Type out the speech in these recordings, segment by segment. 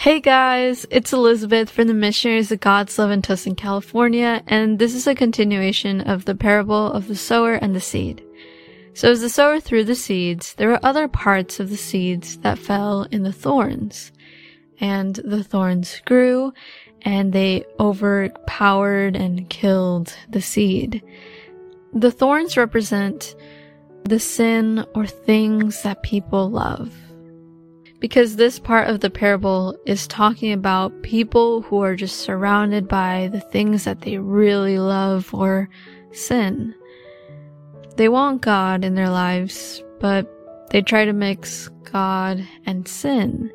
Hey guys, it's Elizabeth from the Missionaries of God's Love in Tucson, California, and this is a continuation of the parable of the sower and the seed. So as the sower threw the seeds, there were other parts of the seeds that fell in the thorns. And the thorns grew, and they overpowered and killed the seed. The thorns represent the sin or things that people love because this part of the parable is talking about people who are just surrounded by the things that they really love or sin. They want God in their lives, but they try to mix God and sin.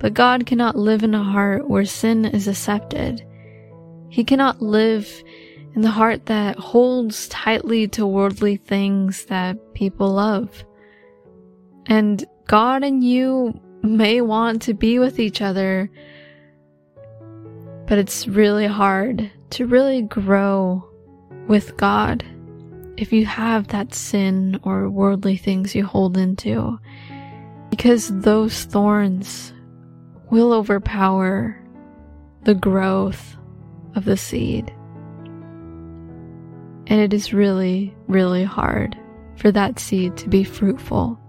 But God cannot live in a heart where sin is accepted. He cannot live in the heart that holds tightly to worldly things that people love. And God and you may want to be with each other, but it's really hard to really grow with God if you have that sin or worldly things you hold into, because those thorns will overpower the growth of the seed. And it is really, really hard for that seed to be fruitful.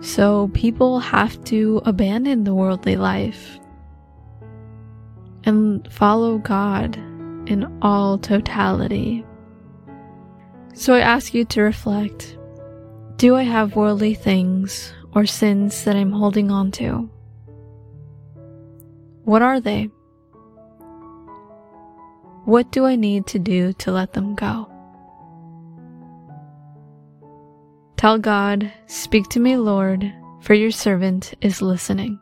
So people have to abandon the worldly life and follow God in all totality. So I ask you to reflect Do I have worldly things or sins that I'm holding on to? What are they? What do I need to do to let them go? Tell God, Speak to me, Lord, for your servant is listening.